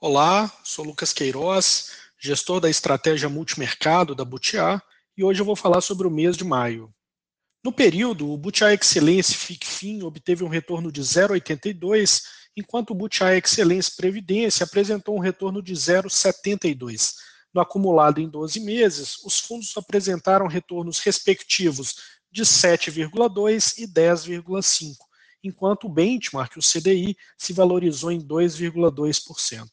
Olá, sou Lucas Queiroz, gestor da estratégia multimercado da Butiá, e hoje eu vou falar sobre o mês de maio. No período, o Butiá Excelência FICFIN obteve um retorno de 0,82, enquanto o Butiá Excelência Previdência apresentou um retorno de 0,72. No acumulado em 12 meses, os fundos apresentaram retornos respectivos de 7,2 e 10,5, enquanto o benchmark, o CDI, se valorizou em 2,2%.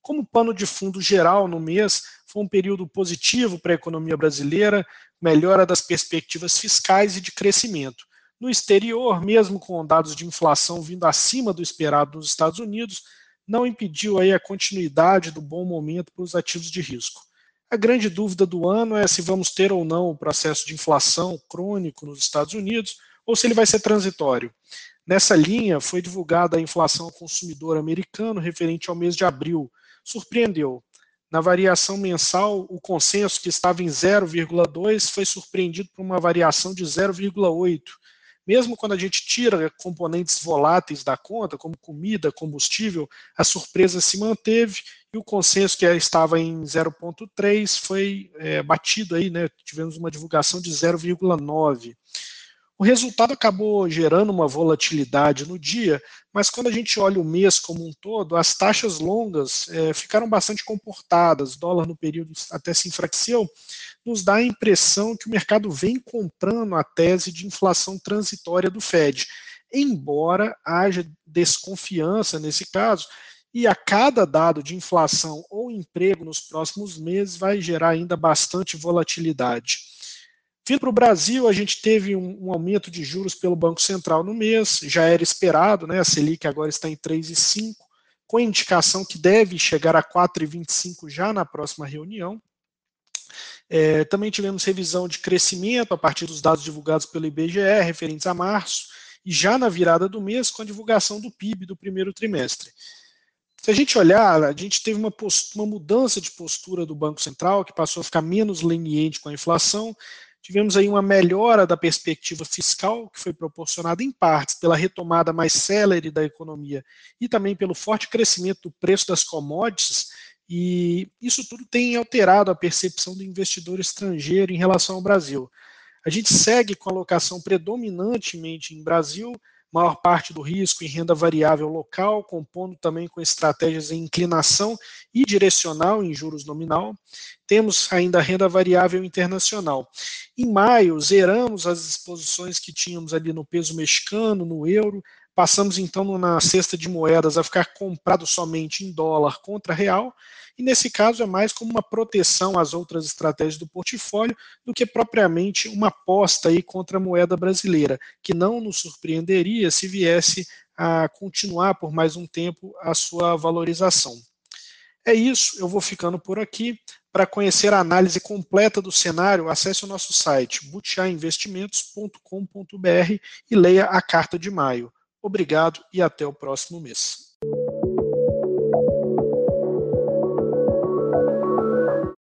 Como pano de fundo geral no mês, foi um período positivo para a economia brasileira, melhora das perspectivas fiscais e de crescimento. No exterior, mesmo com dados de inflação vindo acima do esperado nos Estados Unidos, não impediu aí a continuidade do bom momento para os ativos de risco. A grande dúvida do ano é se vamos ter ou não o processo de inflação crônico nos Estados Unidos ou se ele vai ser transitório. Nessa linha, foi divulgada a inflação ao consumidor americano referente ao mês de abril. Surpreendeu. Na variação mensal, o consenso que estava em 0,2 foi surpreendido por uma variação de 0,8. Mesmo quando a gente tira componentes voláteis da conta, como comida, combustível, a surpresa se manteve e o consenso que estava em 0,3 foi é, batido aí, né? Tivemos uma divulgação de 0,9. O resultado acabou gerando uma volatilidade no dia, mas quando a gente olha o mês como um todo, as taxas longas é, ficaram bastante comportadas, dólar no período até se enfraqueceu, nos dá a impressão que o mercado vem comprando a tese de inflação transitória do Fed, embora haja desconfiança nesse caso, e a cada dado de inflação ou emprego nos próximos meses vai gerar ainda bastante volatilidade. Vindo para o Brasil, a gente teve um, um, aumento de juros pelo Banco Central no mês, já era esperado, né? A Selic agora está em 3,5, com indicação que deve chegar a 4,25 já na próxima reunião. É, também tivemos revisão de crescimento a partir dos dados divulgados pelo IBGE, referentes a março, e já na virada do mês, com a divulgação do PIB do primeiro trimestre. Se a gente olhar, a gente teve uma, postura, uma mudança de postura do Banco Central, que passou a ficar menos leniente com a inflação, Tivemos aí uma melhora da perspectiva fiscal, que foi proporcionada em partes pela retomada mais célere da economia e também pelo forte crescimento do preço das commodities, e isso tudo tem alterado a percepção do investidor estrangeiro em relação ao Brasil. A gente segue com a alocação predominantemente em Brasil, maior parte do risco em renda variável local, compondo também com estratégias em inclinação e direcional em juros nominal. Temos ainda renda variável internacional. Em maio, zeramos as exposições que tínhamos ali no peso mexicano, no euro, passamos então na cesta de moedas a ficar comprado somente em dólar contra real, e nesse caso é mais como uma proteção às outras estratégias do portfólio do que propriamente uma aposta aí contra a moeda brasileira, que não nos surpreenderia se viesse a continuar por mais um tempo a sua valorização. É isso, eu vou ficando por aqui. Para conhecer a análise completa do cenário, acesse o nosso site butiainvestimentos.com.br e leia a carta de maio. Obrigado e até o próximo mês.